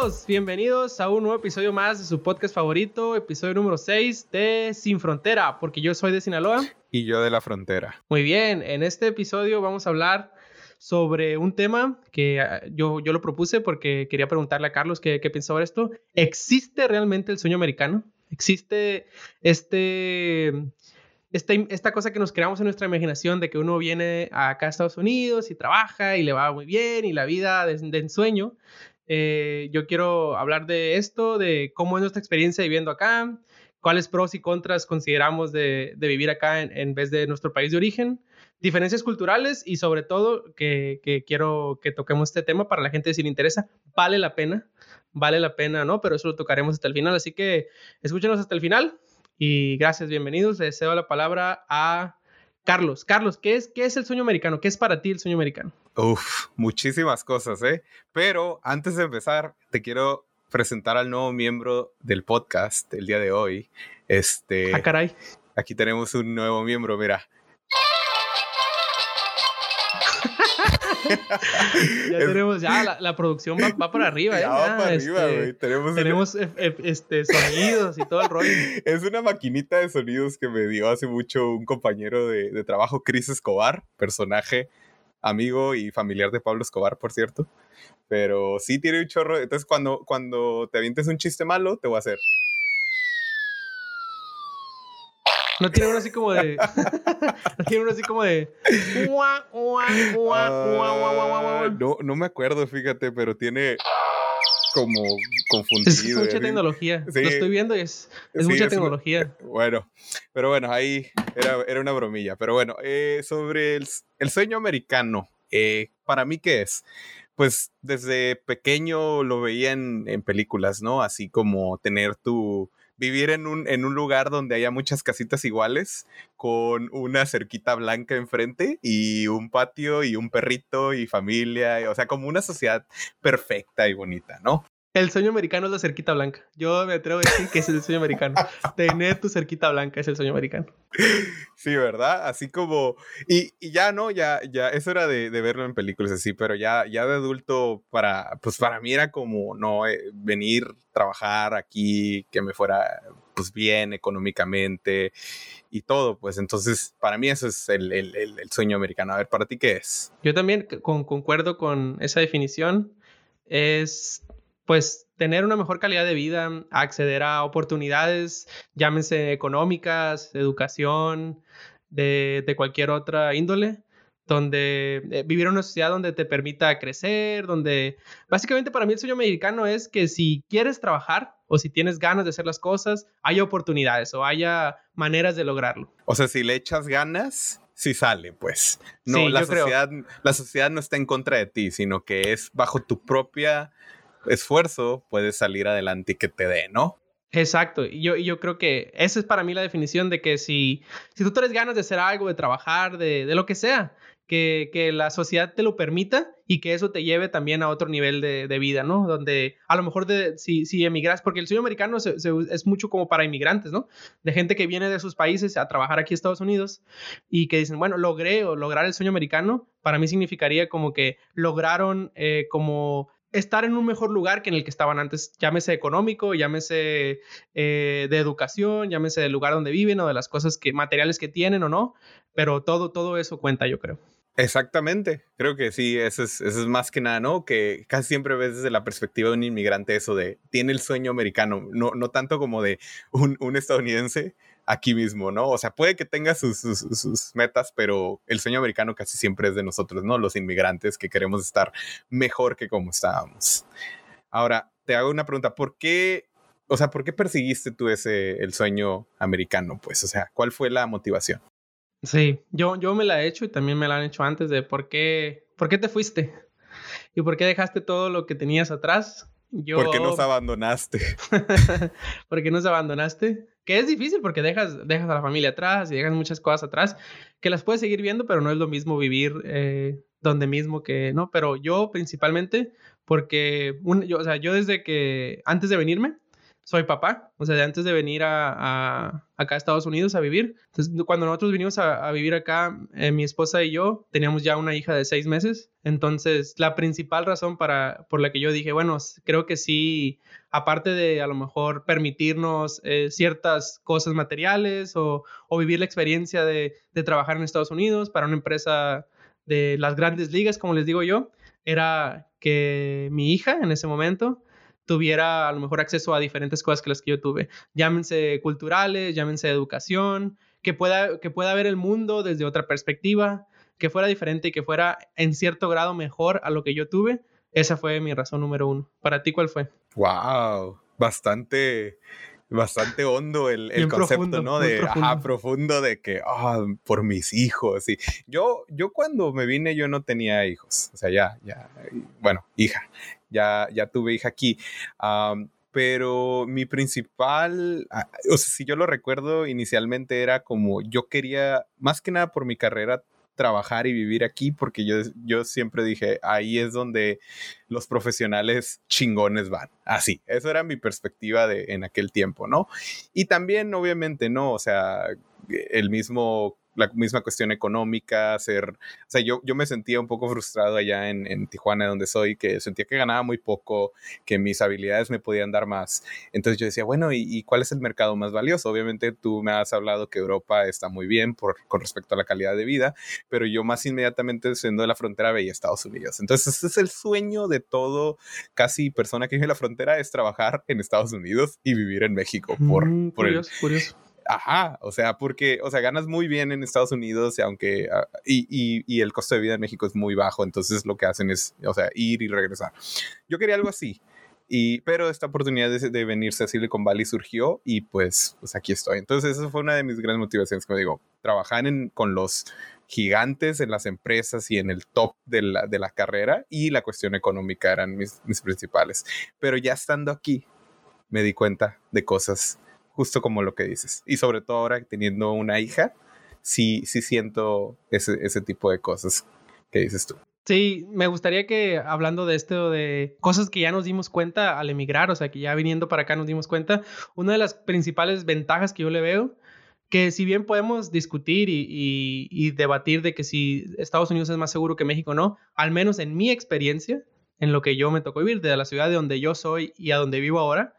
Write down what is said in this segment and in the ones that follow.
todos, bienvenidos a un nuevo episodio más de su podcast favorito, episodio número 6 de Sin Frontera, porque yo soy de Sinaloa. Y yo de la frontera. Muy bien, en este episodio vamos a hablar sobre un tema que ah, yo, yo lo propuse porque quería preguntarle a Carlos qué, qué pensó sobre esto. ¿Existe realmente el sueño americano? ¿Existe este esta, cosa que nos creamos en nuestra imaginación de que uno viene acá a Estados Unidos y trabaja y le va muy bien y la vida de, ensueño. Eh, yo quiero hablar de esto, de cómo es nuestra experiencia viviendo acá, cuáles pros y contras consideramos de, vivir acá en, vez de nuestro país de origen, diferencias culturales y sobre todo que, quiero que toquemos este tema para la gente si le interesa, vale la pena, vale la pena, ¿no? Pero eso lo tocaremos hasta el final, así que escúchenos hasta el final. Y gracias, bienvenidos. Le deseo la palabra a Carlos. Carlos, ¿qué es, ¿qué es el sueño americano? ¿Qué es para ti el sueño americano? Uf, muchísimas cosas, ¿eh? Pero antes de empezar, te quiero presentar al nuevo miembro del podcast el día de hoy. Este. Ah, caray. Aquí tenemos un nuevo miembro, mira. ya tenemos, ya la, producción va, va, para arriba. Ya, va para arriba, este, güey. Tenemos, tenemos este, sonidos y todo el rollo. Es una maquinita de sonidos que me dio hace mucho un compañero de, de trabajo, Chris Escobar, personaje, amigo y familiar de Pablo Escobar, por cierto. Pero sí tiene un chorro. Entonces, cuando, cuando te avientes un chiste malo, te voy a hacer. No tiene uno así como de. no tiene uno así como de. no, no me acuerdo, fíjate, pero tiene como confundido. Es mucha tecnología. Lo estoy viendo y es, es mucha tecnología. bueno, pero bueno, ahí era, era una bromilla. Pero bueno, eh, sobre el, el, sueño americano, eh, ¿para mí qué es? Pues desde pequeño lo veía en, en películas, ¿no? Así como tener tu vivir en un, en un lugar donde haya muchas casitas iguales, con una cerquita blanca enfrente y un patio y un perrito y familia, o sea, como una sociedad perfecta y bonita, ¿no? El sueño americano es la cerquita blanca. Yo me atrevo a decir que es el sueño americano. Tener tu cerquita blanca es el sueño americano. Sí, ¿verdad? Así como... Y, y ya, ¿no? Ya, ya, eso era de, de, verlo en películas así, pero ya, ya de adulto, para, pues para mí era como, no, eh, venir, trabajar aquí, que me fuera, pues bien económicamente y todo, pues entonces para mí eso es el, el, el sueño americano. A ver, ¿para ti qué es? Yo también con, concuerdo con esa definición. Es pues tener una mejor calidad de vida, acceder a oportunidades, llámense económicas, educación, de, cualquier otra índole, donde eh, vivir en una sociedad donde te permita crecer, donde básicamente para mí el sueño americano es que si quieres trabajar o si tienes ganas de hacer las cosas, haya oportunidades o haya maneras de lograrlo. O sea, si le echas ganas, sí sale, pues. No, la, sociedad, la sociedad no está en contra de ti, sino que es bajo tu propia esfuerzo puedes salir adelante y que te dé, ¿no? Exacto, y yo, yo creo que esa es para mí la definición de que si, si tú tienes ganas de hacer algo, de trabajar, de, de lo que sea, que, que, la sociedad te lo permita y que eso te lleve también a otro nivel de, de vida, ¿no? Donde a lo mejor de, si, si emigras, porque el sueño americano es mucho como para inmigrantes, ¿no? De gente que viene de sus países a trabajar aquí en Estados Unidos y que dicen, bueno, logré o lograr el sueño americano, para mí significaría como que lograron eh, como estar en un mejor lugar que en el que estaban antes, llámese económico, llámese eh, de educación, llámese del lugar donde viven o de las cosas que, materiales que tienen o no, pero todo, todo eso cuenta, yo creo. Exactamente, creo que sí, eso es, eso es más que nada, ¿no? Que casi siempre ves desde la perspectiva de un inmigrante eso de, tiene el sueño americano, no, no tanto como de un, un estadounidense, aquí mismo, ¿no? O sea, puede que tenga sus, sus, metas, pero el sueño americano casi siempre es de nosotros, ¿no? Los inmigrantes que queremos estar mejor que como estábamos. Ahora, te hago una pregunta, ¿por qué, o sea, por qué persiguiste tú ese, el sueño americano? Pues, o sea, ¿cuál fue la motivación? Sí, yo, yo me la he hecho y también me la han hecho antes de por qué, por qué te fuiste y por qué dejaste todo lo que tenías atrás. Yo... ¿Por qué nos abandonaste? ¿Por qué nos abandonaste? Que es difícil porque dejas, dejas a la familia atrás y dejas muchas cosas atrás que las puedes seguir viendo, pero no es lo mismo vivir eh, donde mismo que, ¿no? Pero yo principalmente, porque, un, yo, o sea, yo desde que, antes de venirme, soy papá, o sea, de antes de venir a, acá a Estados Unidos a vivir. Entonces, cuando nosotros vinimos a, vivir acá, eh, mi esposa y yo teníamos ya una hija de seis meses. Entonces, la principal razón para, por la que yo dije, bueno, creo que sí, aparte de a lo mejor permitirnos eh, ciertas cosas materiales o, o, vivir la experiencia de, de trabajar en Estados Unidos para una empresa de las grandes ligas, como les digo yo, era que mi hija en ese momento tuviera a lo mejor acceso a diferentes cosas que las que yo tuve. Llámense culturales, llámense educación, que pueda, que pueda ver el mundo desde otra perspectiva, que fuera diferente y que fuera en cierto grado mejor a lo que yo tuve. Esa fue mi razón número uno. ¿Para ti cuál fue? Wow, bastante bastante hondo el, el concepto, ¿no? De, profundo. ajá, profundo de que, ah, por mis hijos. Y yo, yo cuando me vine, yo no tenía hijos. O sea, ya, ya, bueno, hija ya, ya tuve hija aquí. pero mi principal, ah, o sea, si yo lo recuerdo, inicialmente era como yo quería, más que nada por mi carrera, trabajar y vivir aquí, porque yo, yo siempre dije, ahí es donde los profesionales chingones van. Así, eso era mi perspectiva de, en aquel tiempo, ¿no? Y también, obviamente, ¿no? O sea, el mismo la misma cuestión económica, ser, o sea, yo, yo me sentía un poco frustrado allá en, en, Tijuana, donde soy, que sentía que ganaba muy poco, que mis habilidades me podían dar más. Entonces yo decía, bueno, ¿y, cuál es el mercado más valioso? Obviamente tú me has hablado que Europa está muy bien por, con respecto a la calidad de vida, pero yo más inmediatamente siendo de la frontera veía Estados Unidos. Entonces ese es el sueño de todo, casi persona que vive en la frontera, es trabajar en Estados Unidos y vivir en México. Por, mm, por curioso, curioso Ajá, o sea, porque, o sea, ganas muy bien en Estados Unidos, aunque, ah, y, y, y, el costo de vida en México es muy bajo, entonces lo que hacen es, o sea, ir y regresar. Yo quería algo así, y, pero esta oportunidad de, de venirse a Silicon Valley surgió y pues, pues aquí estoy. Entonces, esa fue una de mis grandes motivaciones, como digo, trabajar en, con los gigantes en las empresas y en el top de la, de la carrera y la cuestión económica eran mis, mis principales. Pero ya estando aquí, me di cuenta de cosas justo como lo que dices. Y sobre todo ahora teniendo una hija, sí, sí siento ese, ese tipo de cosas que dices tú. Sí, me gustaría que hablando de esto, de cosas que ya nos dimos cuenta al emigrar, o sea, que ya viniendo para acá nos dimos cuenta, una de las principales ventajas que yo le veo, que si bien podemos discutir y, y, debatir de que si Estados Unidos es más seguro que México o no, al menos en mi experiencia, en lo que yo me tocó vivir, de la ciudad de donde yo soy y a donde vivo ahora,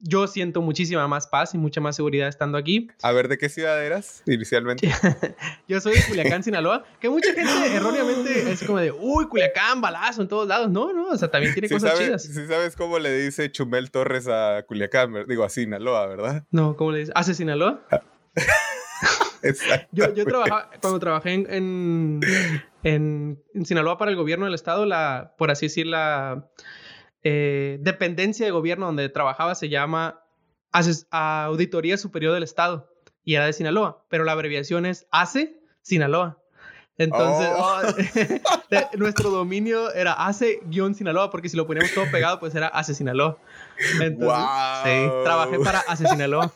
yo siento muchísima más paz y mucha más seguridad estando aquí. A ver, ¿de qué ciudad eras inicialmente? yo soy de Culiacán, Sinaloa, que mucha gente erróneamente es como de, uy, Culiacán, balazo en todos lados. No, no, o sea, también tiene cosas chidas. Sí sabes cómo le dice Chumel Torres a Culiacán, digo, a Sinaloa, ¿verdad? No, ¿cómo le dice? ¿Hace Sinaloa? yo, yo trabajaba, cuando trabajé en, en, en, Sinaloa para el gobierno del estado, la, por así decir, la eh, dependencia de gobierno donde trabajaba se llama Auditoría Superior del Estado y era de Sinaloa, pero la abreviación es ACE Sinaloa. Entonces, oh. nuestro dominio era ACE-Sinaloa, porque si lo poníamos todo pegado, pues era ACE Sinaloa. Entonces, sí, trabajé para ACE Sinaloa.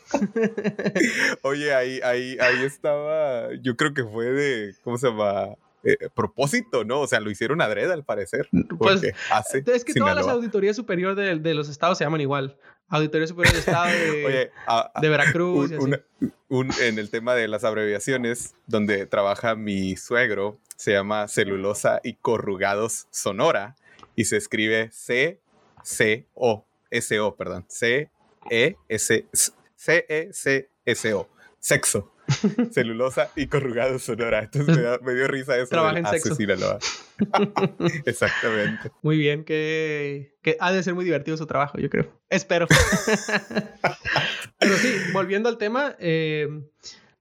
Oye, ahí, ahí, ahí estaba, yo creo que fue de, ¿cómo se llama? Eh, propósito, ¿no? O sea, lo hicieron adrede al parecer. Pues es que todas las auditorías superiores de, de, los estados se llaman igual. Auditoría Superior del Estado de, de Veracruz. en el tema de las abreviaciones, donde trabaja mi suegro, se llama Celulosa y Corrugados Sonora y se escribe C-C-O, S-O, perdón, C-E-S, C-E-C-S-O, sexo. celulosa y corrugado sonora. Entonces me, dio risa eso. Trabaja en sexo. Exactamente. Muy bien, que, que ha de ser muy divertido su trabajo, yo creo. Espero. Pero sí, volviendo al tema, eh,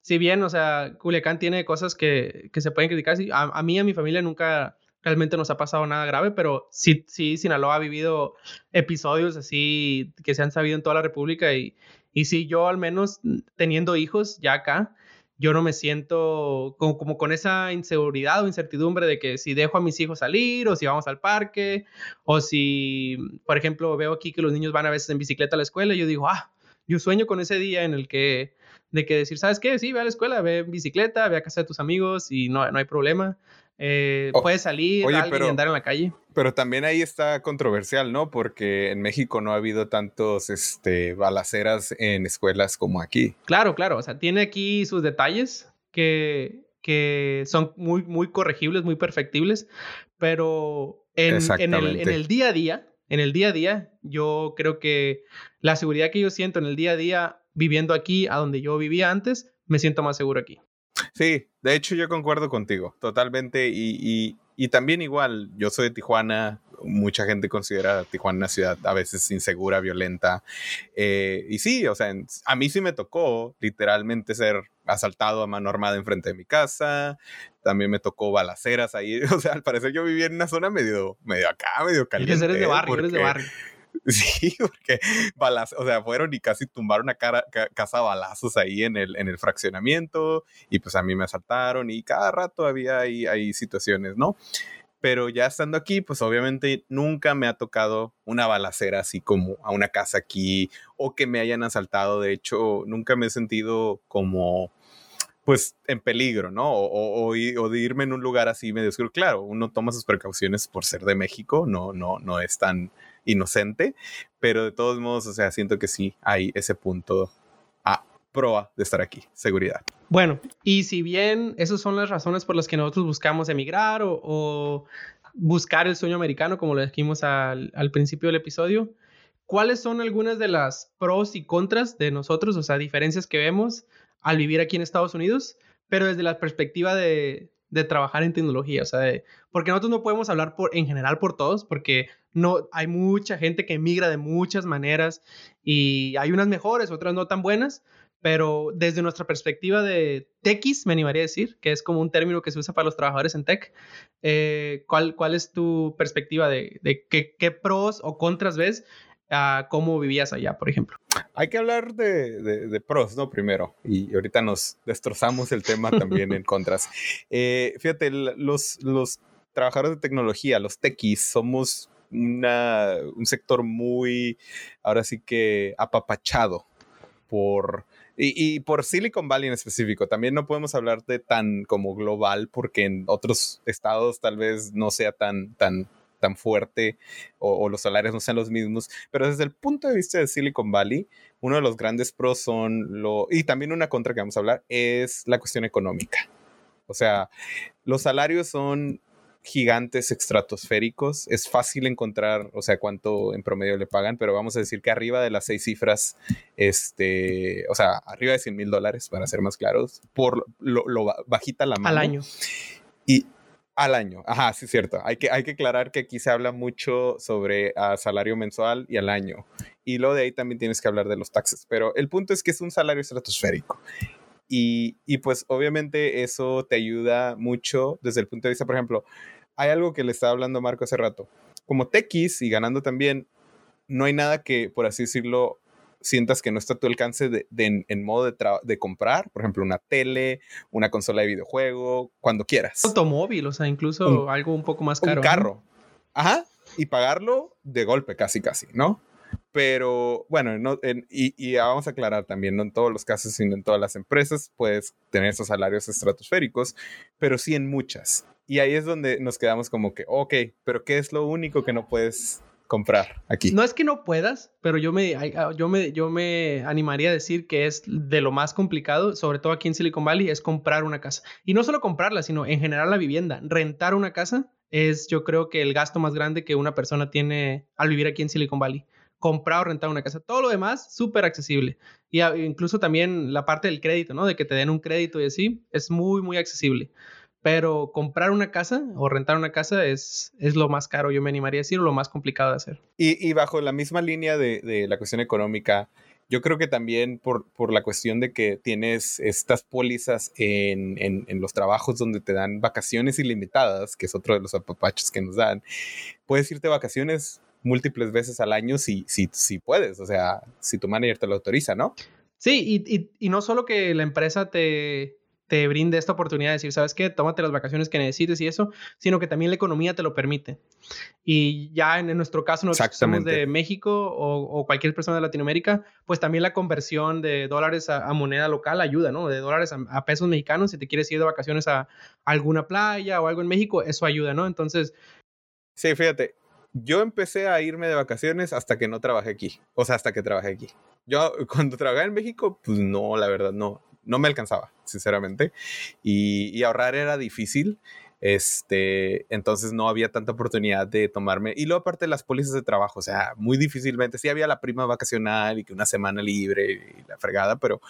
si bien, o sea, Culiacán tiene cosas que, que se pueden criticar, a, a mí y a mi familia nunca realmente nos ha pasado nada grave, pero sí, sí, Sinaloa ha vivido episodios así que se han sabido en toda la República y, y sí, yo al menos teniendo hijos ya acá, yo no me siento como, como, con esa inseguridad o incertidumbre de que si dejo a mis hijos salir o si vamos al parque o si, por ejemplo, veo aquí que los niños van a veces en bicicleta a la escuela, yo digo, ah, yo sueño con ese día en el que de que decir, ¿sabes qué? Sí, ve a la escuela, ve en bicicleta, ve a casa de tus amigos y no, no hay problema. Eh, puedes salir y andar en la calle. Pero también ahí está controversial, ¿no? Porque en México no ha habido tantos este, balaceras en escuelas como aquí. Claro, claro. O sea, tiene aquí sus detalles que, que son muy, muy corregibles, muy perfectibles. Pero en, en, el, en el día a día, en el día a día, yo creo que la seguridad que yo siento en el día a día viviendo aquí, a donde yo vivía antes, me siento más seguro aquí. Sí, de hecho yo concuerdo contigo, totalmente. Y, y, también igual, yo soy de Tijuana, mucha gente considera Tijuana una ciudad a veces insegura, violenta. Eh, y sí, o sea, a mí sí me tocó literalmente ser asaltado a mano armada enfrente de mi casa. También me tocó balaceras ahí. O sea, al parecer yo vivía en una zona medio, medio acá, medio caliente. Eres de barrio, eres de barrio. Sí, porque balas, o sea, fueron y casi tumbaron a cara, casa balazos ahí en el, en el fraccionamiento y pues a mí me asaltaron y cada rato había ahí, ahí situaciones, ¿no? Pero ya estando aquí, pues obviamente nunca me ha tocado una balacera así como a una casa aquí o que me hayan asaltado. De hecho, nunca me he sentido como pues en peligro, ¿no? O, o, de irme en un lugar así medio oscuro. Claro, uno toma sus precauciones por ser de México, no, no, no es tan inocente, pero de todos modos, o sea, siento que sí hay ese punto a proa de estar aquí, seguridad. Bueno, y si bien esas son las razones por las que nosotros buscamos emigrar o, buscar el sueño americano, como lo dijimos al, al principio del episodio, ¿cuáles son algunas de las pros y contras de nosotros, o sea, diferencias que vemos al vivir aquí en Estados Unidos, pero desde la perspectiva de, de trabajar en tecnología, o sea, porque nosotros no podemos hablar por, en general por todos, porque no, hay mucha gente que emigra de muchas maneras y hay unas mejores, otras no tan buenas, pero desde nuestra perspectiva de techis, me animaría a decir, que es como un término que se usa para los trabajadores en tech, eh, ¿cuál, ¿cuál es tu perspectiva de, de qué, qué pros o contras ves a cómo vivías allá, por ejemplo. Hay que hablar de, de, pros, ¿no? Primero, y ahorita nos destrozamos el tema también en contras. Eh, fíjate, los, los trabajadores de tecnología, los techis, somos una, un sector muy, ahora sí que apapachado por... Y, y, por Silicon Valley en específico, también no podemos hablar de tan como global porque en otros estados tal vez no sea tan, tan tan fuerte o, los salarios no sean los mismos, pero desde el punto de vista de Silicon Valley, uno de los grandes pros son lo, y también una contra que vamos a hablar, es la cuestión económica. O sea, los salarios son gigantes estratosféricos. Es fácil encontrar, o sea, cuánto en promedio le pagan, pero vamos a decir que arriba de las seis cifras, este, o sea, arriba de 100 mil dólares, para ser más claros, por lo, lo bajita la mano. Al año. Y al año, ajá, sí cierto. Hay que, hay que aclarar que aquí se habla mucho sobre uh, salario mensual y al año. Y luego de ahí también tienes que hablar de los taxes. Pero el punto es que es un salario estratosférico. Y, y, pues obviamente eso te ayuda mucho desde el punto de vista, por ejemplo, hay algo que le estaba hablando Marco hace rato. Como techis y ganando también, no hay nada que, por así decirlo, sientas que no está a tu alcance de, en modo de, de, comprar, por ejemplo, una tele, una consola de videojuego, cuando quieras. Automóvil, o sea, incluso algo un poco más caro. Un carro. Ajá. Y pagarlo de golpe, casi, casi, ¿no? Pero bueno, no, y, y, vamos a aclarar también, no en todos los casos, sino en todas las empresas, puedes tener esos salarios estratosféricos, pero sí en muchas. Y ahí es donde nos quedamos como que, ok, pero ¿qué es lo único que no puedes comprar aquí. No es que no puedas, pero yo me, ah, yo me, yo me animaría a decir que es de lo más complicado, sobre todo aquí en Silicon Valley, es comprar una casa. Y no solo comprarla, sino en general la vivienda. Rentar una casa es yo creo que el gasto más grande que una persona tiene al vivir aquí en Silicon Valley. Comprar o rentar una casa. Todo lo demás, súper accesible. Y incluso también la parte del crédito, ¿no? De que te den un crédito y así, es muy, muy accesible pero comprar una casa o rentar una casa es, es lo más caro, yo me animaría a decir, o lo más complicado de hacer. Y, y bajo la misma línea de, de, la cuestión económica, yo creo que también por, por la cuestión de que tienes estas pólizas en, en, en, los trabajos donde te dan vacaciones ilimitadas, que es otro de los apapaches que nos dan, puedes irte vacaciones múltiples veces al año si, si, si puedes, o sea, si tu manager te lo autoriza, ¿no? Sí, y, y, y no solo que la empresa te, te brinde esta oportunidad de decir, ¿sabes qué? Tómate las vacaciones que necesites y eso, sino que también la economía te lo permite. Y ya en, nuestro caso, nosotros somos de México o, cualquier persona de Latinoamérica, pues también la conversión de dólares a, moneda local ayuda, ¿no? De dólares a, pesos mexicanos, si te quieres ir de vacaciones a, alguna playa o algo en México, eso ayuda, ¿no? Entonces... Sí, fíjate, yo empecé a irme de vacaciones hasta que no trabajé aquí, o sea, hasta que trabajé aquí. Yo cuando trabajé en México, pues no, la verdad, no no me alcanzaba, sinceramente. Y, ahorrar era difícil. Este, entonces no había tanta oportunidad de tomarme. Y luego, aparte, las pólizas de trabajo, o sea, muy difícilmente. Sí había la prima vacacional y que una semana libre y la fregada, pero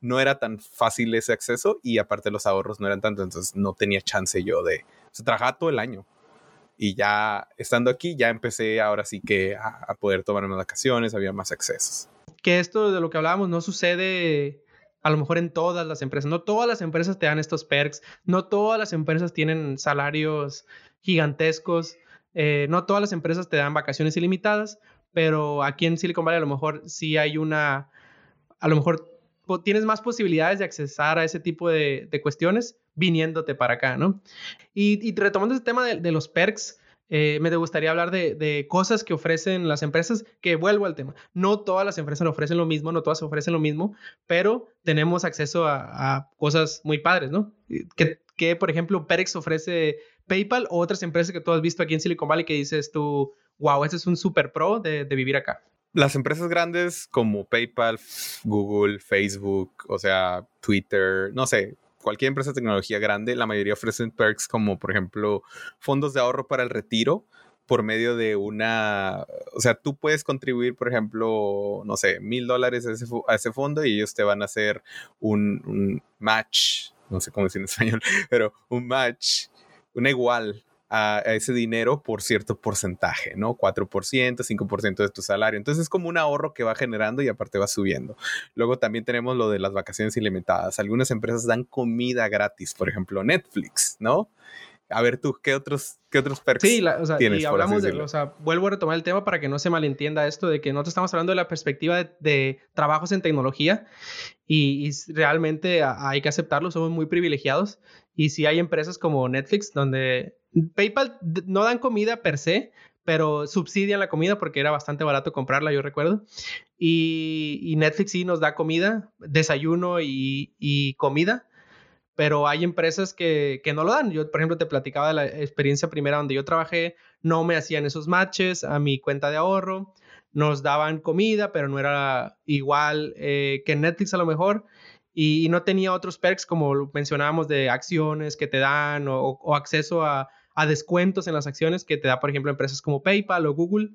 no era tan fácil ese acceso. Y aparte, los ahorros no eran tanto, entonces no tenía chance yo de. O sea, trabajaba todo el año. Y ya estando aquí, ya empecé ahora sí que a, a poder tomarme vacaciones, había más accesos. Que esto de lo que hablábamos no sucede a lo mejor en todas las empresas. No todas las empresas te dan estos perks, no todas las empresas tienen salarios gigantescos, eh, no todas las empresas te dan vacaciones ilimitadas, pero aquí en Silicon Valley a lo mejor sí hay una, a lo mejor tienes más posibilidades de accesar a ese tipo de, cuestiones viniéndote para acá, ¿no? Y, retomando ese tema de los perks, eh, me gustaría hablar de, cosas que ofrecen las empresas, que vuelvo al tema. No todas las empresas ofrecen lo mismo, no todas ofrecen lo mismo, pero tenemos acceso a, cosas muy padres, ¿no? Que, por ejemplo, Perex ofrece PayPal o otras empresas que tú has visto aquí en Silicon Valley que dices tú, wow, este es un super pro de, de vivir acá. Las empresas grandes como PayPal, Google, Facebook, o sea, Twitter, no sé, cualquier empresa de tecnología grande, la mayoría ofrecen perks como, por ejemplo, fondos de ahorro para el retiro por medio de una, o sea, tú puedes contribuir, por ejemplo, no sé, mil dólares a ese, fondo y ellos te van a hacer un, match, no sé cómo decir en español, pero un match, una igual a, ese dinero por cierto porcentaje, ¿no? 4%, 5% de tu salario. Entonces es como un ahorro que va generando y aparte va subiendo. Luego también tenemos lo de las vacaciones ilimitadas. Algunas empresas dan comida gratis, por ejemplo, Netflix, ¿no? A ver tú, ¿qué otros, qué otros perks sí, o sea, Y hablamos de, o sea, vuelvo a retomar el tema para que no se malentienda esto de que no te estamos hablando de la perspectiva de, trabajos en tecnología y, y, realmente hay que aceptarlo, somos muy privilegiados. Y si hay empresas como Netflix donde PayPal no dan comida per se, pero subsidian la comida porque era bastante barato comprarla, yo recuerdo. Y, Netflix sí nos da comida, desayuno y, comida, pero hay empresas que, no lo dan. Yo, por ejemplo, te platicaba de la experiencia primera donde yo trabajé, no me hacían esos matches a mi cuenta de ahorro, nos daban comida, pero no era igual eh, que Netflix a lo mejor. Y, no tenía otros perks como mencionábamos de acciones que te dan o acceso a, a descuentos en las acciones que te da, por ejemplo, empresas como PayPal o Google.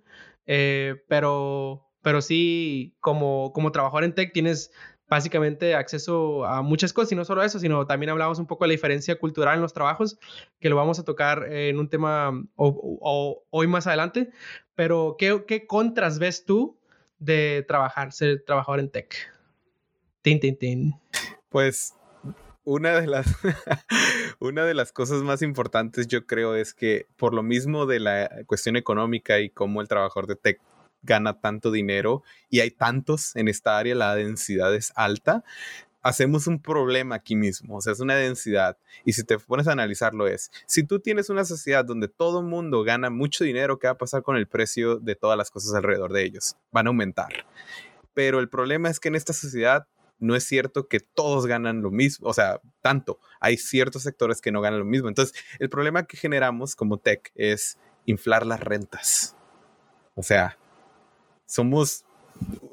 Eh, pero, pero sí, como, como trabajador en tech tienes básicamente acceso a muchas cosas y no solo eso, sino también hablamos un poco de la diferencia cultural en los trabajos, que lo vamos a tocar en un tema o, hoy más adelante. Pero, ¿qué, ¿qué contras ves tú de trabajar, ser trabajador en tech? Tin, tin, tin. Pues una de las una de las cosas más importantes yo creo es que por lo mismo de la cuestión económica y cómo el trabajador de tech gana tanto dinero y hay tantos en esta área, la densidad es alta, hacemos un problema aquí mismo, o sea, es una densidad. Y si te pones a analizarlo es, si tú tienes una sociedad donde todo el mundo gana mucho dinero, ¿qué va a pasar con el precio de todas las cosas alrededor de ellos? Van a aumentar. Pero el problema es que en esta sociedad no es cierto que todos ganan lo mismo, o sea, tanto. Hay ciertos sectores que no ganan lo mismo. Entonces, el problema que generamos como tech es inflar las rentas. O sea, somos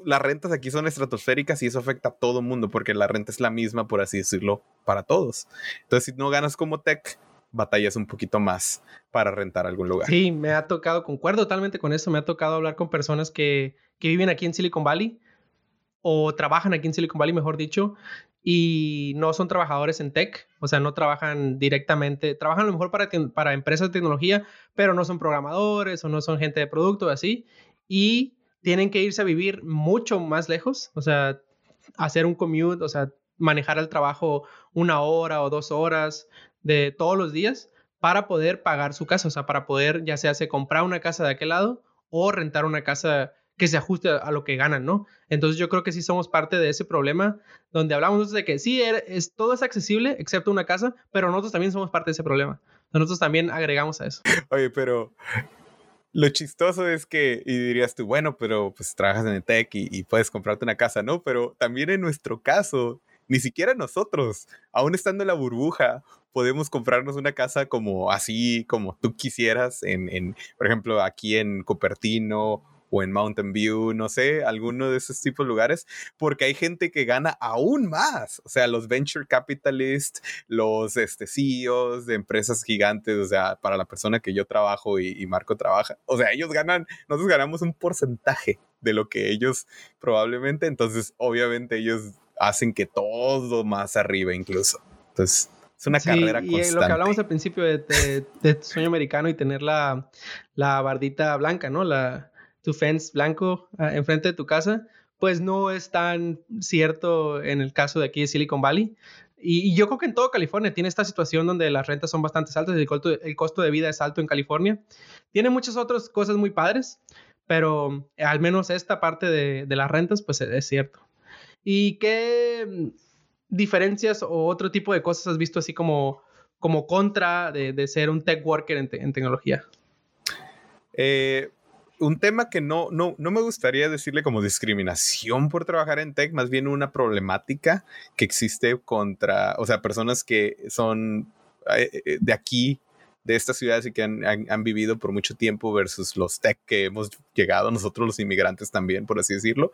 las rentas aquí son estratosféricas y eso afecta a todo mundo porque la renta es la misma, por así decirlo, para todos. Entonces, si no ganas como tech, batallas un poquito más para rentar algún lugar. Sí, me ha tocado, concuerdo totalmente con eso, me ha tocado hablar con personas que, que viven aquí en Silicon Valley o trabajan aquí en Silicon Valley, mejor dicho, y no son trabajadores en tech, o sea, no trabajan directamente, trabajan a lo mejor para, para empresas de tecnología, pero no son programadores o no son gente de producto, así, y tienen que irse a vivir mucho más lejos, o sea, hacer un commute, o sea, manejar el trabajo una hora o dos horas de todos los días para poder pagar su casa, o sea, para poder ya sea se comprar una casa de aquel lado o rentar una casa que se ajuste a, lo que ganan, ¿no? Entonces yo creo que sí somos parte de ese problema donde hablamos de que sí, er, es, todo es accesible excepto una casa, pero nosotros también somos parte de ese problema. Nosotros también agregamos a eso. Oye, pero lo chistoso es que, y dirías tú, bueno, pero pues trabajas en el tech y, puedes comprarte una casa, ¿no? Pero también en nuestro caso, ni siquiera nosotros, aún estando en la burbuja, podemos comprarnos una casa como así, como tú quisieras, en, en por ejemplo, aquí en Cupertino o en Mountain View, no sé, alguno de esos tipos de lugares, porque hay gente que gana aún más. O sea, los venture capitalists, los este, CEOs de empresas gigantes, o sea, para la persona que yo trabajo y, Marco trabaja, o sea, ellos ganan, nosotros ganamos un porcentaje de lo que ellos probablemente, entonces obviamente ellos hacen que todo más arriba incluso. Entonces, es una carrera constante. Y lo que hablamos al principio de, de, sueño americano y tener la, la, bardita blanca, ¿no? La, tu fence blanco ah, enfrente de tu casa, pues no es tan cierto en el caso de aquí de Silicon Valley. Y, yo creo que en todo California tiene esta situación donde las rentas son bastante altas y el costo, de vida es alto en California. Tiene muchas otras cosas muy padres, pero al menos esta parte de, las rentas, pues es, cierto. ¿Y qué diferencias o otro tipo de cosas has visto así como, como contra de, de ser un tech worker en, en tecnología? Eh, un tema que no, no, no me gustaría decirle como discriminación por trabajar en tech, más bien una problemática que existe contra, o sea, personas que son eh, eh, de aquí, de estas ciudades y que han, han, vivido por mucho tiempo versus los tech que hemos llegado, nosotros los inmigrantes también, por así decirlo,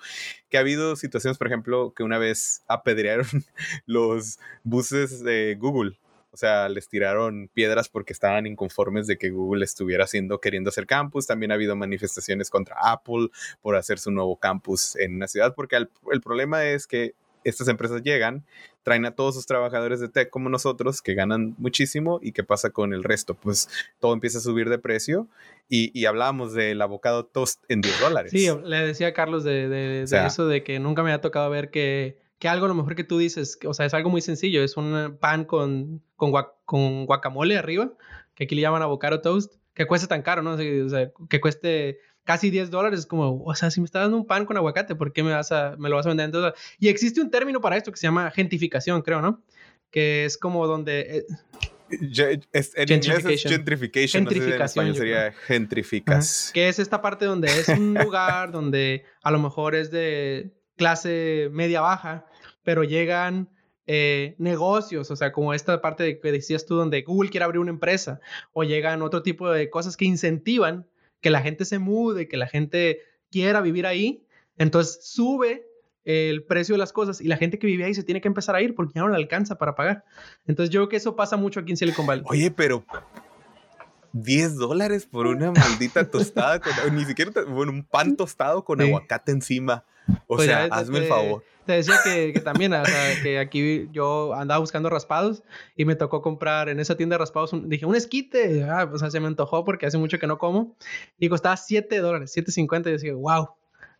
que ha habido situaciones, por ejemplo, que una vez apedrearon los buses de Google o sea, les tiraron piedras porque estaban inconformes de que Google estuviera haciendo, queriendo hacer campus. También ha habido manifestaciones contra Apple por hacer su nuevo campus en una ciudad, porque el, problema es que estas empresas llegan, traen a todos sus trabajadores de tech como nosotros, que ganan muchísimo, y qué pasa con el resto. Pues todo empieza a subir de precio y, y hablábamos del abocado toast en 10 dólares. Sí, le decía a Carlos de, de eso, de que nunca me ha tocado ver que que algo a lo mejor que tú dices, o sea, es algo muy sencillo, es un pan con, con, con guacamole arriba, que aquí le llaman avocado toast, que cuesta tan caro, ¿no? O sea, que cueste casi 10 dólares, es como, o sea, si me estás dando un pan con aguacate, ¿por qué me, vas a, me lo vas a vender en dólares? Y existe un término para esto que se llama gentificación, creo, ¿no? Que es como donde... Eh, en inglés es gentrification. Gentrificación. sería gentrificas. Que es esta parte donde es un lugar donde a lo mejor es de clase media baja, pero llegan eh, negocios, o sea, como esta parte que decías tú, donde Google quiere abrir una empresa, o llegan otro tipo de cosas que incentivan que la gente se mude, que la gente quiera vivir ahí, entonces sube el precio de las cosas y la gente que vive ahí se tiene que empezar a ir porque ya no le alcanza para pagar. Entonces yo creo que eso pasa mucho aquí en Silicon Valley. Oye, pero 10 dólares por una maldita tostada, con, ni siquiera bueno, un pan tostado con aguacate encima. O pues sea, hazme el favor. Te decía que, que también, o sea, que aquí yo andaba buscando raspados y me tocó comprar en esa tienda de raspados, dije, un esquite. Ah, o sea, se me antojó porque hace mucho que no como. Y costaba 7 dólares, 7.50. Y decía, wow.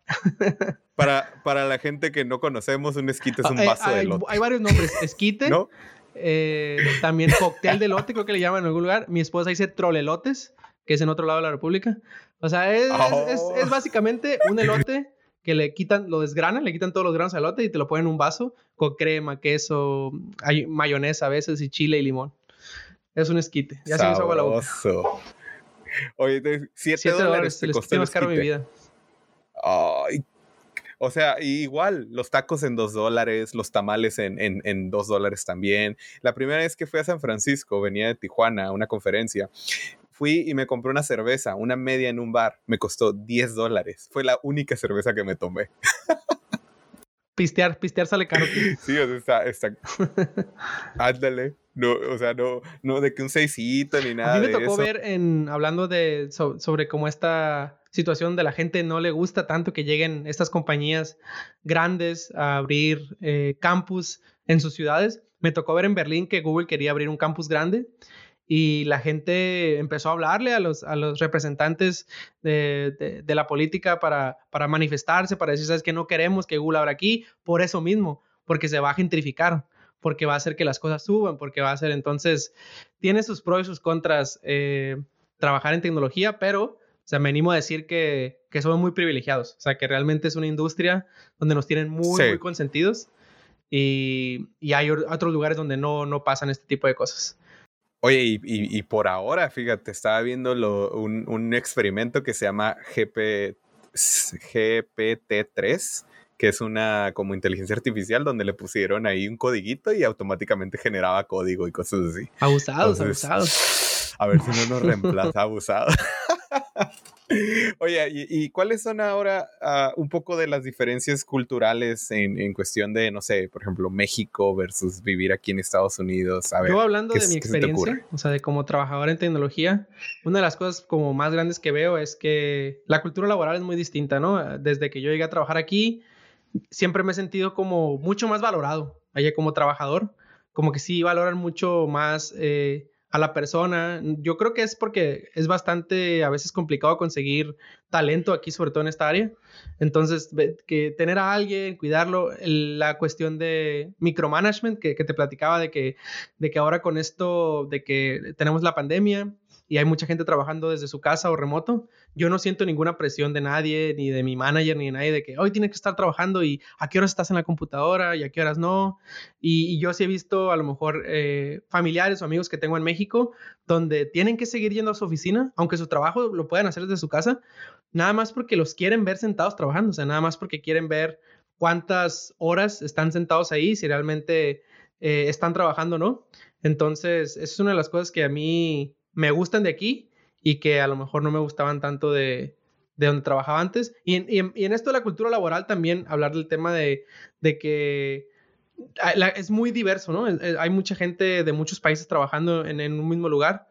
Para, para la gente que no conocemos, un esquite es un vaso hay, de lote. Hay varios nombres. Esquite. ¿No? Eh, también cóctel de lote, creo que le llaman en algún lugar. Mi esposa dice trolelotes, que es en otro lado de la República. O sea, es, es, es, oh. básicamente un elote que le quitan, lo desgranan, le quitan todos los granos al elote y te lo ponen en un vaso con crema, queso, hay mayonesa a veces y chile y limón. Es un esquite. Ya se me hizo agua la boca. Oye, 7 dólares te costó el caro mi vida. Ay, o sea, igual, los tacos en dos dólares, los tamales en, en, en, dos dólares también. La primera vez que fui a San Francisco, venía de Tijuana a una conferencia, fui y me compré una cerveza, una media en un bar, me costó 10 dólares. Fue la única cerveza que me tomé. Pistear, pistear sale caro. Sí, o sea, está, está... Ándale. No, o sea, no, no de que un seisito ni nada. A mí me tocó ver en, hablando de, sobre cómo esta situación de la gente no le gusta tanto que lleguen estas compañías grandes a abrir eh, campus en sus ciudades. Me tocó ver en Berlín que Google quería abrir un campus grande y la gente empezó a hablarle a los, a los representantes de, de, la política para, para, manifestarse, para decir, sabes que no queremos que Google abra aquí, por eso mismo, porque se va a gentrificar, porque va a hacer que las cosas suban, porque va a hacer, entonces, tiene sus pros y sus contras eh, trabajar en tecnología, pero sea, me animo a decir que, que somos muy privilegiados. O sea, que realmente es una industria donde nos tienen muy, muy consentidos. Y, y, hay otros lugares donde no, no pasan este tipo de cosas. Oye, y, y, por ahora, fíjate, estaba viendo lo, un, un, experimento que se llama GP, GPT-3, que es una como inteligencia artificial donde le pusieron ahí un codiguito y automáticamente generaba código y cosas así. Abusados, abusados. A ver si no nos reemplaza, abusados. Oye, ¿y, cuáles son ahora ah, un poco de las diferencias culturales en, cuestión de, no sé, por ejemplo, México versus vivir aquí en Estados Unidos? Yo hablando de mi experiencia, o sea, de como trabajador en tecnología, una de las cosas como más grandes que veo es que la cultura laboral es muy distinta, ¿no? Desde que yo llegué a trabajar aquí, siempre me he sentido como mucho más valorado allá como trabajador, como que sí valoran mucho más... Eh, a la persona. Yo creo que es porque es bastante a veces complicado conseguir talento aquí, sobre todo en esta área. Entonces, que tener a alguien, cuidarlo, la cuestión de micromanagement que, que te platicaba de que, de que ahora con esto, de que tenemos la pandemia, y hay mucha gente trabajando desde su casa o remoto, yo no siento ninguna presión de nadie, ni de mi manager, ni de nadie, de que hoy tienes que estar trabajando y a qué horas estás en la computadora y a qué horas no. Y, yo sí he visto a lo mejor eh, familiares o amigos que tengo en México donde tienen que seguir yendo a su oficina, aunque su trabajo lo puedan hacer desde su casa, nada más porque los quieren ver sentados trabajando, o sea, nada más porque quieren ver cuántas horas están sentados ahí, si realmente eh, están trabajando o no. Entonces, esa es una de las cosas que a mí me gustan de aquí y que a lo mejor no me gustaban tanto de, de donde trabajaba antes. Y en, y, en, esto de la cultura laboral también hablar del tema de, de que es muy diverso, ¿no? Hay mucha gente de muchos países trabajando en, en un mismo lugar.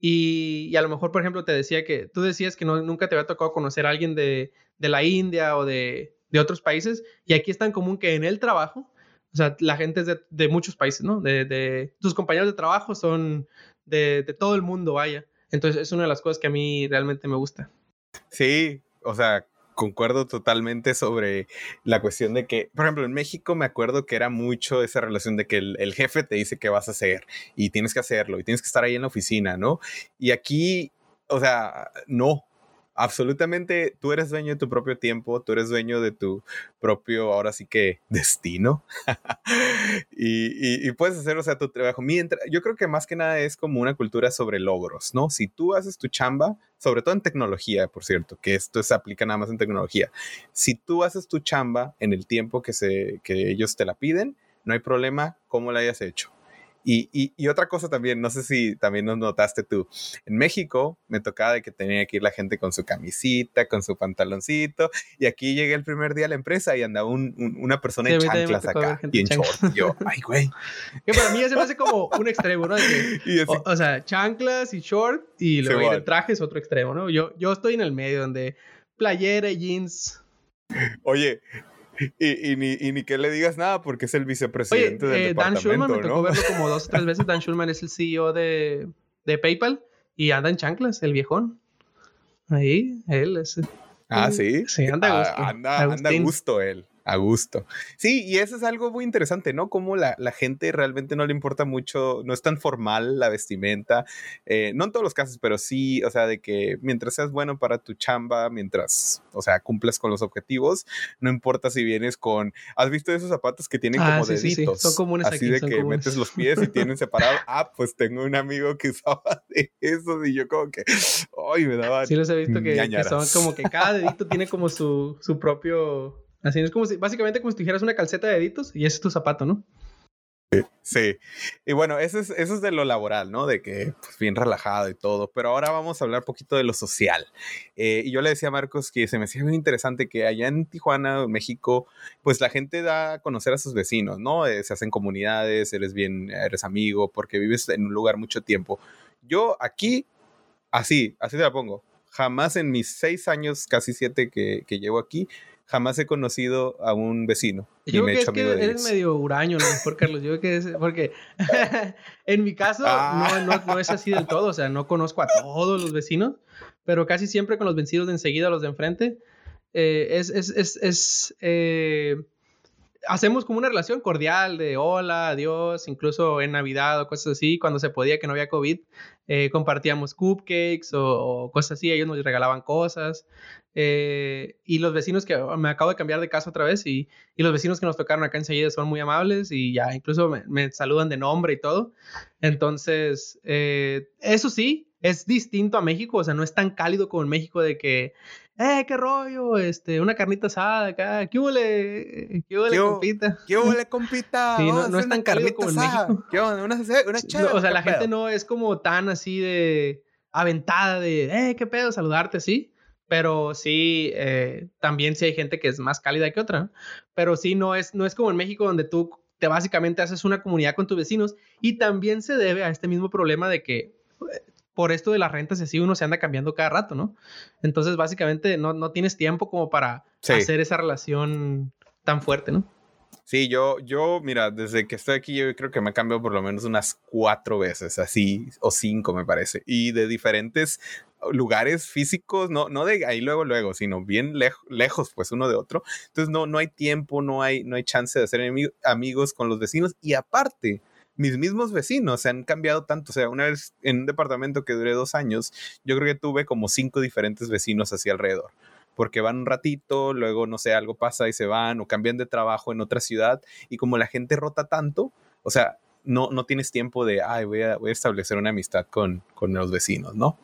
Y, y, a lo mejor, por ejemplo, te decía que tú decías que no, nunca te había tocado conocer a alguien de, de la India o de, de, otros países. Y aquí es tan común que en el trabajo, o sea, la gente es de, de muchos países, ¿no? De, tus compañeros de trabajo son de, todo el mundo, vaya. Entonces es una de las cosas que a mí realmente me gusta. Sí, o sea, concuerdo totalmente sobre la cuestión de que, por ejemplo, en México me acuerdo que era mucho esa relación de que el, el, jefe te dice qué vas a hacer y tienes que hacerlo y tienes que estar ahí en la oficina, ¿no? Y aquí, o sea, no, absolutamente tú eres dueño de tu propio tiempo, tú eres dueño de tu propio, ahora sí que, destino. y, puedes hacer, o sea, tu trabajo. Mientras, yo creo que más que nada es como una cultura sobre logros, ¿no? Si tú haces tu chamba, sobre todo en tecnología, por cierto, que esto se aplica nada más en tecnología. Si tú haces tu chamba en el tiempo que, se, que ellos te la piden, no hay problema cómo la hayas hecho. Y, y, otra cosa también, no sé si también nos notaste tú, en México me tocaba de que tenía que ir la gente con su camisita, con su pantaloncito, y aquí llegué el primer día a la empresa y andaba un, una persona en chanclas acá y en short. Yo, ay, güey. Que para mí ya se me hace como un extremo, ¿no? o, sea, chanclas y short y luego ir en traje es otro extremo, ¿no? Yo, yo estoy en el medio donde playera y jeans. Oye, y, ni, y, ni, que le digas nada porque es el vicepresidente del eh, Dan Schulman, me tocó verlo como dos o tres veces. Dan Schulman es el CEO de, de PayPal y anda en chanclas, el viejón. Ahí, él es. Ah, sí. Sí, anda a gusto. anda, anda a gusto él. A gusto. Sí, y eso es algo muy interesante, ¿no? Como la, la gente realmente no le importa mucho, no es tan formal la vestimenta, eh, no en todos los casos, pero sí, o sea, de que mientras seas bueno para tu chamba, mientras, o sea, cumples con los objetivos, no importa si vienes con, ¿has visto esos zapatos que tienen ah, como deditos? Sí, sí. Son comunes Así de que metes los pies y tienen separado. ah, pues tengo un amigo que usaba de esos y yo como que, ay, me daba Sí los he visto que, que son como que cada dedito tiene como su, su propio Así es como si, básicamente como si dijeras una calceta de deditos y ese es tu zapato, ¿no? Sí, y bueno, eso es, eso es de lo laboral, ¿no? De que pues, bien relajado y todo, pero ahora vamos a hablar un poquito de lo social. Eh, y yo le decía a Marcos que se me hacía muy interesante que allá en Tijuana, México, pues la gente da a conocer a sus vecinos, ¿no? Eh, se hacen comunidades, eres bien, eres amigo, porque vives en un lugar mucho tiempo. Yo aquí, así, así te la pongo, jamás en mis seis años, casi siete que, que llevo aquí, jamás he conocido a un vecino. Yo creo que, es que eres medio huraño, ¿no? mejor, Carlos. Yo creo que es porque en mi caso ah. no, no, es así del todo. O sea, no conozco a todos los vecinos, pero casi siempre con los vencidos de enseguida, los de enfrente, eh, es, es, es, es eh, hacemos como una relación cordial de hola, adiós, incluso en Navidad o cosas así, cuando se podía que no había COVID, eh, compartíamos cupcakes o, cosas así, ellos nos regalaban cosas. Eh, y los vecinos que me acabo de cambiar de casa otra vez y, y, los vecinos que nos tocaron acá enseguida son muy amables y ya incluso me, saludan de nombre y todo. Entonces, eh, eso sí, es distinto a México, o sea, no es tan cálido como en México de que, eh, qué rollo, este, una carnita asada acá, qué huele, qué huele, compita. Qué huele, compita. sí, no, es tan cálido como en México. ¿Qué Una, una o sea, la gente no es como tan así de aventada de, eh, qué pedo, saludarte, sí. Pero sí, eh, también sí hay gente que es más cálida que otra. Pero sí, no es, no es como en México donde tú te básicamente haces una comunidad con tus vecinos y también se debe a este mismo problema de que por esto de las rentas y así uno se anda cambiando cada rato, ¿no? Entonces, básicamente, no, no tienes tiempo como para hacer esa relación tan fuerte, ¿no? Sí, yo, yo, mira, desde que estoy aquí, yo creo que me he cambiado por lo menos unas cuatro veces, así, o cinco, me parece, y de diferentes lugares físicos, no, no de ahí luego, luego, sino bien lejos, pues uno de otro. Entonces, no, no hay tiempo, no hay, no hay chance de hacer amigos con los vecinos, y aparte, mis mismos vecinos se han cambiado tanto. O sea, una vez en un departamento que duré dos años, yo creo que tuve como cinco diferentes vecinos así alrededor. Porque van un ratito, luego, no sé, algo pasa y se van o cambian de trabajo en otra ciudad. Y como la gente rota tanto, o sea, no, no tienes tiempo de, ay, voy a, voy a establecer una amistad con, con los vecinos, ¿no?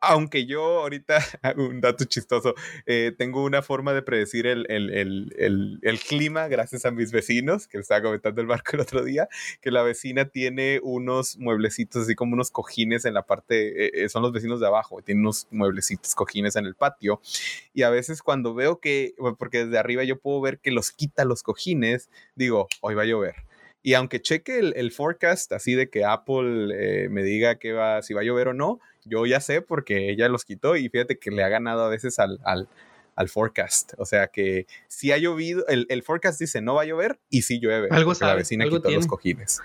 Aunque yo ahorita, un dato chistoso, eh, tengo una forma de predecir el, el, el, el, clima gracias a mis vecinos, que estaba comentando el barco el otro día, que la vecina tiene unos mueblecitos, así como unos cojines en la parte, eh, eh, son los vecinos de abajo, tienen unos mueblecitos, cojines en el patio, y a veces cuando veo que, porque desde arriba yo puedo ver que los quita los cojines, digo, hoy va a llover. Y aunque cheque el, forecast, así de que Apple me diga que va, si va a llover o no, yo ya sé porque ella los quitó y fíjate que le ha ganado a veces al, al, al forecast. O sea que si ha llovido, el, el, forecast dice no va a llover y sí llueve. Algo sabe. La vecina quitó los cojines.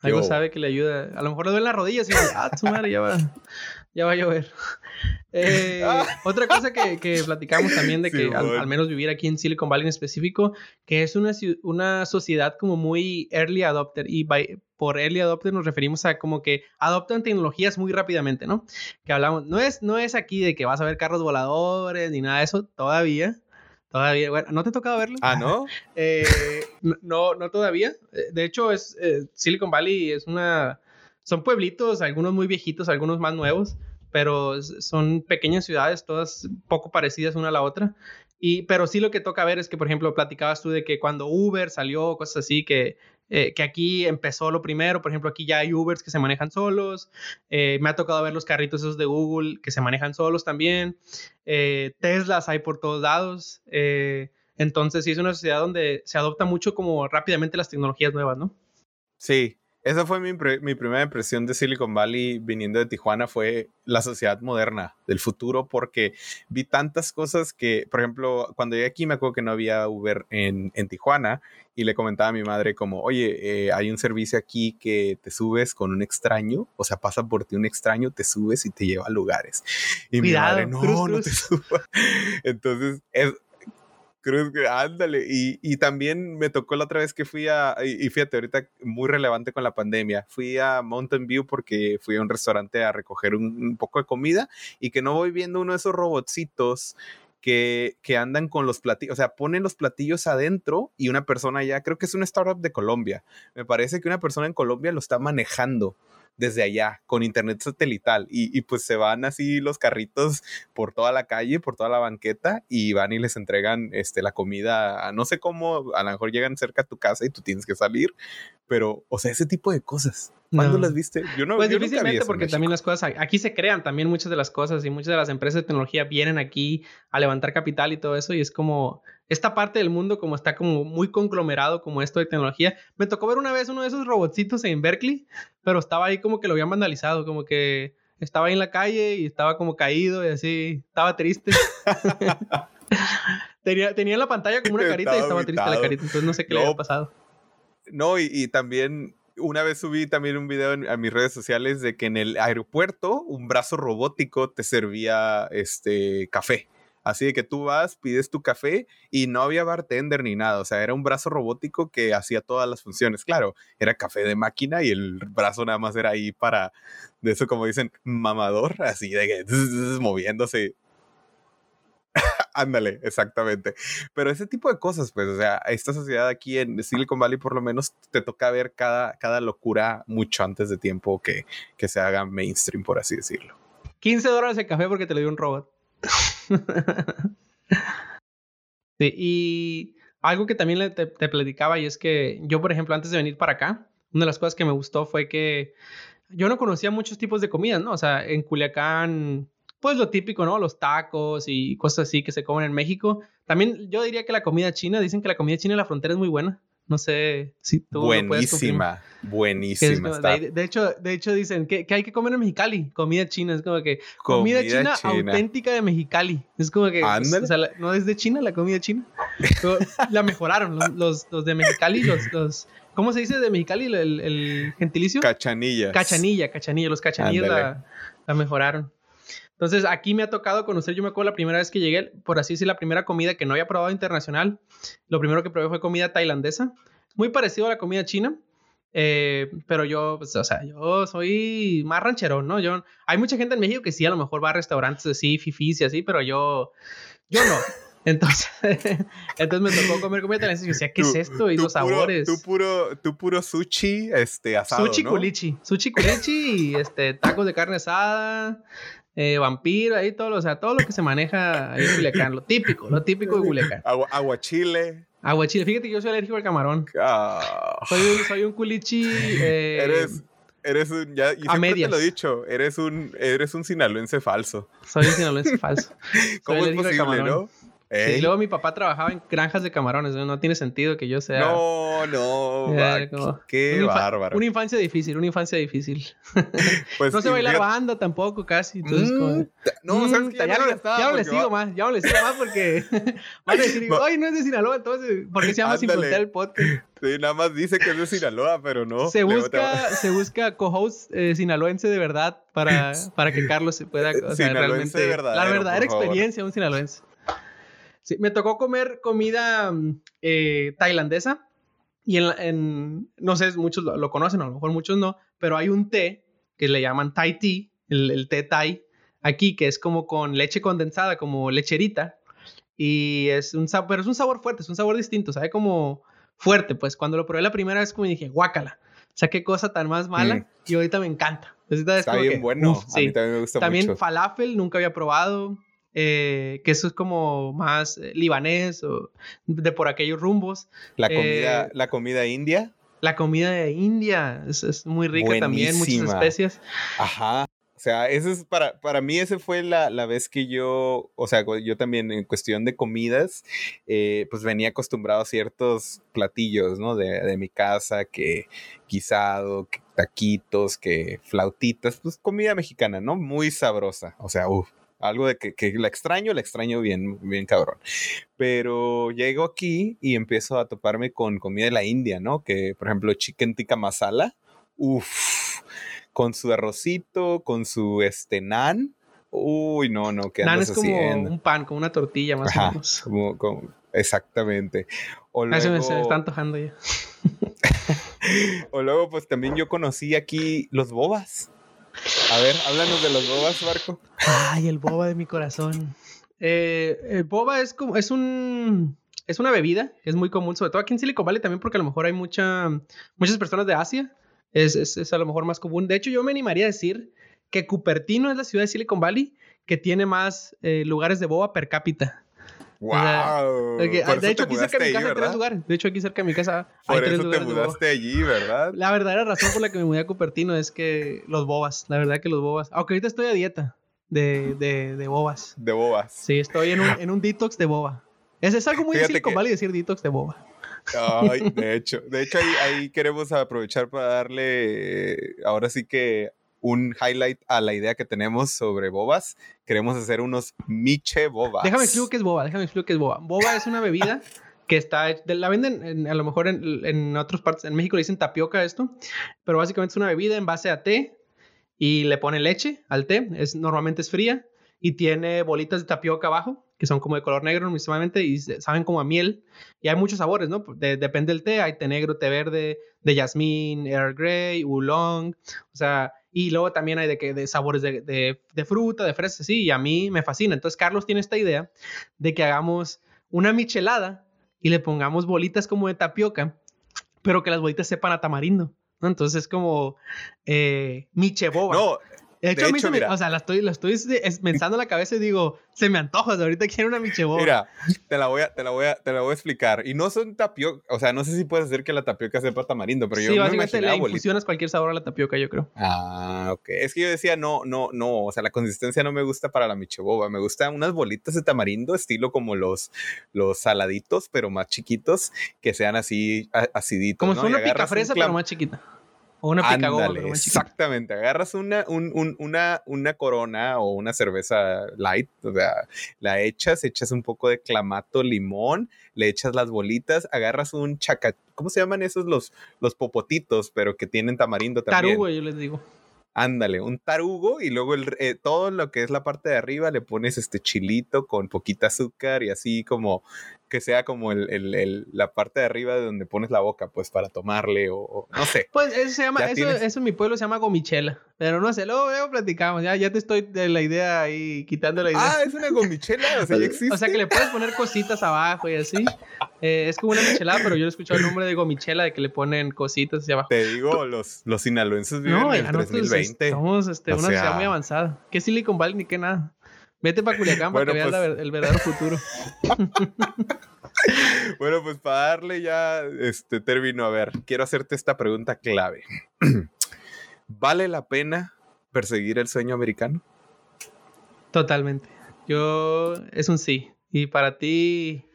Algo sabe que le ayuda. A lo mejor le duele las rodillas y dice, ah, tu madre, ya va, ya va a llover. Eh, ah. Otra cosa que, que, platicamos también de que al, menos vivir aquí en Silicon Valley en específico, que es una, una sociedad como muy early adopter y por early adopter nos referimos a como que adoptan tecnologías muy rápidamente, ¿no? Que hablamos, no es, no es aquí de que vas a ver carros voladores ni nada de eso todavía. Todavía, bueno, ¿no te ha tocado verlo? Ah, ¿no? Eh, no, no todavía. Eh, de hecho, es Silicon Valley es una... Son pueblitos, algunos muy viejitos, algunos más nuevos, pero son pequeñas ciudades, todas poco parecidas una a la otra. Y, pero sí lo que toca ver es que, por ejemplo, platicabas tú de que cuando Uber salió, cosas así, que, eh, que aquí empezó lo primero, por ejemplo, aquí ya hay Ubers que se manejan solos, eh, me ha tocado ver los carritos esos de Google que se manejan solos también, eh, Teslas hay por todos lados, entonces sí es una sociedad donde se adopta mucho como rápidamente las tecnologías nuevas, ¿no? Sí, esa fue mi, mi, primera impresión de Silicon Valley viniendo de Tijuana, fue la sociedad moderna del futuro, porque vi tantas cosas que, por ejemplo, cuando llegué aquí me acuerdo que no había Uber en, en Tijuana y le comentaba a mi madre como, oye, eh, hay un servicio aquí que te subes con un extraño, o sea, pasa por ti un extraño, te subes y te lleva a lugares. Y mi madre, no, no te subas. Entonces, es, Cruz, ándale. Y, y, también me tocó la otra vez que fui a, y, fíjate, ahorita muy relevante con la pandemia, fui a Mountain View porque fui a un restaurante a recoger un, poco de comida y que no voy viendo uno de esos robotcitos que, que, andan con los platillos, o sea, ponen los platillos adentro y una persona ya, creo que es una startup de Colombia, me parece que una persona en Colombia lo está manejando desde allá con internet satelital y, y, pues se van así los carritos por toda la calle, por toda la banqueta y van y les entregan este, la comida, no sé cómo, a lo mejor llegan cerca a tu casa y tú tienes que salir, pero, o sea, ese tipo de cosas. ¿Cuándo las viste? Yo no Pues difícilmente porque también las cosas, aquí se crean también muchas de las cosas y muchas de las empresas de tecnología vienen aquí a levantar capital y todo eso y es como esta parte del mundo como está como muy conglomerado como esto de tecnología. Me tocó ver una vez uno de esos robotcitos en Berkeley, pero estaba ahí como que lo habían vandalizado, como que estaba ahí en la calle y estaba como caído y así, estaba triste. tenía, tenía la pantalla como una carita y estaba triste la carita, entonces no sé qué le había pasado. No, y, también una vez subí también un video a mis redes sociales de que en el aeropuerto un brazo robótico te servía este café Así de que tú vas, pides tu café y no había bartender ni nada. O sea, era un brazo robótico que hacía todas las funciones. Claro, era café de máquina y el brazo nada más era ahí para, de eso como dicen, mamador, así de que moviéndose Ándale, exactamente. Pero ese tipo de cosas, pues, o sea, esta sociedad aquí en Silicon Valley por lo menos te toca ver cada, cada locura mucho antes de tiempo que, que se haga mainstream, por así decirlo. 15 dólares de café porque te lo dio un robot. sí, y algo que también te, te platicaba y es que yo, por ejemplo, antes de venir para acá, una de las cosas que me gustó fue que yo no conocía muchos tipos de comidas, ¿no? O sea, en Culiacán pues lo típico, ¿no? Los tacos y cosas así que se comen en México. También yo diría que la comida china, dicen que la comida china en la frontera es muy buena. No sé si tú Buenísima, buenísima. de, hecho, de hecho dicen que, hay que comer en Mexicali, comida china. Es como que comida, china, auténtica de Mexicali. Es como que o sea, no es de China la comida china. la mejoraron los, los, de Mexicali, los, los, ¿cómo se dice de Mexicali el, el gentilicio? Cachanillas. Cachanilla, cachanilla. Los cachanillas la, la mejoraron. Entonces, aquí me ha tocado conocer, yo me acuerdo la primera vez que llegué, por así decir, la primera comida que no había probado internacional. Lo primero que probé fue comida tailandesa, muy parecido a la comida china. Eh, pero yo, pues, o sea, yo soy más ranchero, ¿no? Yo, hay mucha gente en México que sí, a lo mejor va a restaurantes así, fifis y así, pero yo, yo no. Entonces, entonces me tocó comer comida tailandesa y yo decía, ¿qué es esto? Y los sabores. Tú puro, tú puro sushi, este, asado, Sushi culichi. Sushi culichi y, este, tacos de carne asada, eh, vampiro, ahí todo, o sea, todo lo que se maneja ahí en Culiacán, lo típico, lo típico de Culiacán. Agua, aguachile. Aguachile, fíjate que yo soy alérgico al camarón. Ah. Soy, un, soy un culichi. Eh, eres, eres un, ya, y siempre te lo he dicho, eres un, eres un sinaloense falso. Soy un sinaloense falso. ¿Cómo es posible, no? Y luego mi papá trabajaba en granjas de camarones, no, tiene sentido que yo sea. No, no, qué bárbaro. Una infancia difícil, una infancia difícil. Pues no se baila banda tampoco casi. Entonces, mm, no, mm, ¿sabes ya, no, ya no le sigo más, ya no le sigo más porque van a decir, ay, no es de Sinaloa, entonces, ¿por qué se llama Sin el podcast? Sí, nada más dice que es de Sinaloa, pero no. Se busca, se busca co-host eh, sinaloense de verdad para, para que Carlos se pueda. O sea, realmente, la verdadera experiencia de un sinaloense. Sí, me tocó comer comida mm, eh, tailandesa y en, no sé, muchos lo, conocen, a lo mejor muchos no, pero hay un té que le llaman Thai tea, el, té Thai, aquí, que es como con leche condensada, como lecherita, y es un sabor, pero es un sabor fuerte, es un sabor distinto, sabe como fuerte, pues. Cuando lo probé la primera vez como dije, guácala, o sea, qué cosa tan más mala, mm. y ahorita me encanta. Está bien bueno, a mí también me gusta también falafel, nunca había probado, eh, que eso es como más eh, libanés o de por aquellos rumbos. La comida, eh, la comida india. La comida de India es, muy rica también, muchas especias. Ajá. O sea, ese es para, para mí ese fue la, la, vez que yo, o sea, yo también en cuestión de comidas, pues venía acostumbrado a ciertos platillos, ¿no? De, de mi casa, que guisado, que taquitos, que flautitas, pues comida mexicana, ¿no? Muy sabrosa. O sea, uff, algo de que, que, la extraño, la extraño bien, bien cabrón. Pero llego aquí y empiezo a toparme con comida de la India, ¿no? Que, por ejemplo, chicken tikka masala, uff, con su arrocito, con su este nan. Uy, no, no, ¿qué Nan es como un pan, como una tortilla más o menos. Como, exactamente. O luego... se me está antojando ya. o luego, pues también yo conocí aquí los bobas. A ver, háblanos de los bobas, Marco. Ay, el boba de mi corazón. Eh, el boba es como, es un, es una bebida que es muy común, sobre todo aquí en Silicon Valley también, porque a lo mejor hay mucha, muchas personas de Asia. Es, es, a lo mejor más común. De hecho, yo me animaría a decir que Cupertino es la ciudad de Silicon Valley que tiene más eh, lugares de boba per cápita. ¡Wow! de hecho, aquí cerca de mi casa hay tres lugares. De hecho, aquí cerca de mi casa hay por tres eso te mudaste allí, ¿verdad? La verdadera razón por la que me mudé a Cupertino es que los bobas. La verdad que los bobas. Aunque ahorita estoy a dieta de, de, de bobas. De bobas. Sí, estoy en un, en un detox de boba. Es, es algo muy difícil que... decir detox de boba. Ay, de hecho, de hecho ahí, ahí queremos aprovechar para darle, ahora sí que un highlight a la idea que tenemos sobre bobas. Queremos hacer unos miche bobas. Déjame explicar qué es boba, déjame explicar qué es boba. Boba es una bebida que está, la venden a lo mejor en, en otras partes, en México le dicen tapioca esto, pero básicamente es una bebida en base a té y le pone leche al té, es, normalmente es fría y tiene bolitas de tapioca abajo, que son como de color negro mismamente y saben como a miel. Y hay muchos sabores, ¿no? depende del té, hay té negro, té verde, de jazmín, Earl Grey, oolong, o sea, y luego también hay de, que, de sabores de, de, fruta, de fresa, sí, y a mí me fascina. Entonces Carlos tiene esta idea de que hagamos una michelada y le pongamos bolitas como de tapioca, pero que las bolitas sepan a tamarindo. Entonces es como eh, micheboba. No, de hecho, a mí mira, o sea, la estoy, la estoy pensando en la cabeza y digo, se me antoja, ahorita quiero una micheboba. Mira, te la voy a, te la voy a, te la voy a explicar. Y no son tapioca, o sea, no sé si puedes hacer que la tapioca sepa tamarindo, pero yo sí, básicamente le infusionas cualquier sabor a la tapioca, yo creo. Ah, ok. Es que yo decía, no, no, no, o sea, la consistencia no me gusta para la micheboba, me gustan unas bolitas de tamarindo, estilo como los, los saladitos, pero más chiquitos, que sean así aciditos. Como ¿no? si una pica fresa, pero más chiquita. O una exactamente. Agarras una, una, una corona o una cerveza light, o sea, la echas, echas un poco de clamato, limón, le echas las bolitas, agarras un chaca... ¿Cómo se llaman esos los, los popotitos, pero que tienen tamarindo también? Tarugo, yo les digo. Ándale, un tarugo y luego el, eh, todo lo que es la parte de arriba le pones este chilito con poquita azúcar y así como que sea como el, el, la parte de arriba de donde pones la boca, pues para tomarle o, no sé. Pues eso se llama, eso, eso, en mi pueblo se llama gomichela, pero no sé, luego, luego platicamos, ya, ya te estoy de la idea ahí, quitando la idea. Ah, es una gomichela, o sea, ya existe. O sea, que le puedes poner cositas abajo y así. Eh, es como una michelada, pero yo he escuchado el nombre de gomichela, de que le ponen cositas hacia abajo. Te digo, los, los sinaloenses viven no, en el 2020. Somos este, una ciudad muy avanzada. ¿Qué Silicon Valley ni qué nada? Vete para Culiacán para que veas pues el verdadero futuro. bueno, pues para darle ya este término, a ver, quiero hacerte esta pregunta clave. ¿Vale la pena perseguir el sueño americano? Totalmente. Yo, es un sí. ¿Y para ti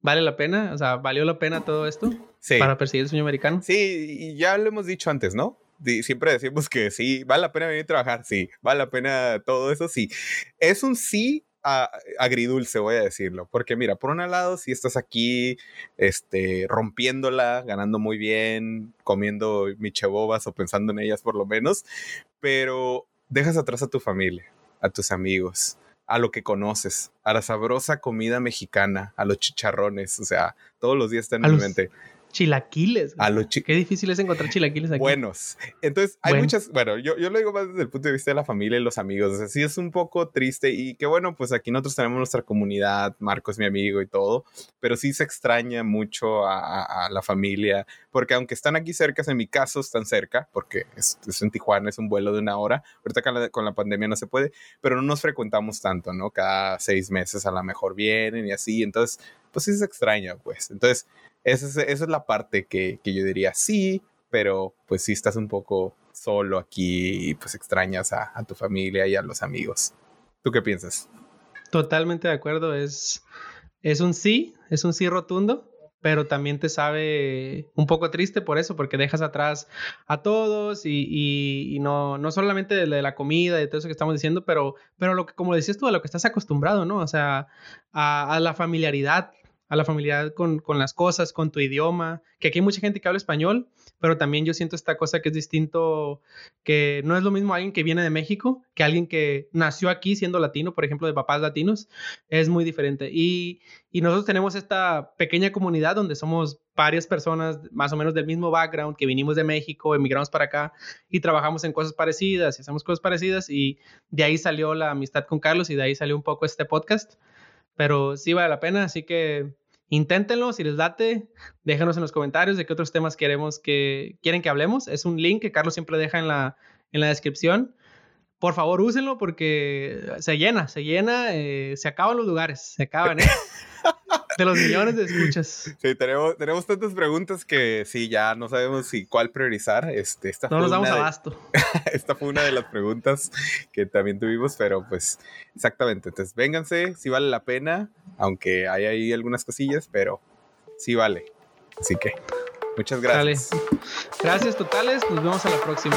vale la pena? O sea, ¿valió la pena todo esto? Sí. Para perseguir el sueño americano. Sí, y ya lo hemos dicho antes, ¿no? Siempre decimos que sí, vale la pena venir a trabajar, sí, vale la pena todo eso, sí. Es un sí agridulce, voy a decirlo, porque mira, por un lado, si estás aquí, este, rompiéndola, ganando muy bien, comiendo michebobas o pensando en ellas por lo menos, pero dejas atrás a tu familia, a tus amigos, a lo que conoces, a la sabrosa comida mexicana, a los chicharrones, o sea, todos los días están en mi mente. Chilaquiles. A Qué difícil es encontrar chilaquiles aquí. Buenos. Entonces, hay muchas. Bueno, yo, yo lo digo más desde el punto de vista de la familia y los amigos. O sea, sí es un poco triste y que bueno, pues aquí nosotros tenemos nuestra comunidad. Marco es mi amigo y todo. Pero sí se extraña mucho a, la familia. Porque aunque están aquí cerca, en mi caso están cerca, porque es, en Tijuana, es un vuelo de una hora. Ahorita con la, con la pandemia no se puede, pero no nos frecuentamos tanto, ¿no? Cada seis meses a lo mejor vienen y así. Entonces, pues sí se extraña, pues. Entonces, esa es, la parte que, yo diría sí, pero pues sí estás un poco solo aquí y pues extrañas a, tu familia y a los amigos. ¿Tú qué piensas? Totalmente de acuerdo, es, es un sí, es un sí rotundo, pero también te sabe un poco triste por eso, porque dejas atrás a todos y, no, no solamente de, la comida, de todo eso que estamos diciendo, pero, pero lo que, como decías tú, a lo que estás acostumbrado, ¿no? O sea, a, a la familiaridad a la familiaridad con, con, las cosas, con tu idioma, que aquí hay mucha gente que habla español, pero también yo siento esta cosa que es distinto, que no es lo mismo alguien que viene de México que alguien que nació aquí siendo latino, por ejemplo, de papás latinos, es muy diferente. Y, y nosotros tenemos esta pequeña comunidad donde somos varias personas más o menos del mismo background, que vinimos de México, emigramos para acá y trabajamos en cosas parecidas y hacemos cosas parecidas y de ahí salió la amistad con Carlos y de ahí salió un poco este podcast pero sí vale la pena, así que inténtenlo, si les date, déjenos en los comentarios de qué otros temas queremos que quieren que hablemos. Es un link que Carlos siempre deja en la, en la descripción. Por favor, úsenlo porque se llena, se llena, eh, se acaban los lugares, se acaban, ¿eh? de los millones de escuchas. Sí, tenemos, tenemos tantas preguntas que sí, ya no sabemos si cuál priorizar. Este, esta no nos damos abasto. esta fue una de las preguntas que también tuvimos, pero pues exactamente. Entonces, vénganse, si vale la pena, aunque hay ahí algunas cosillas, pero sí vale. Así que, muchas gracias. Gracias totales, nos vemos a la próxima.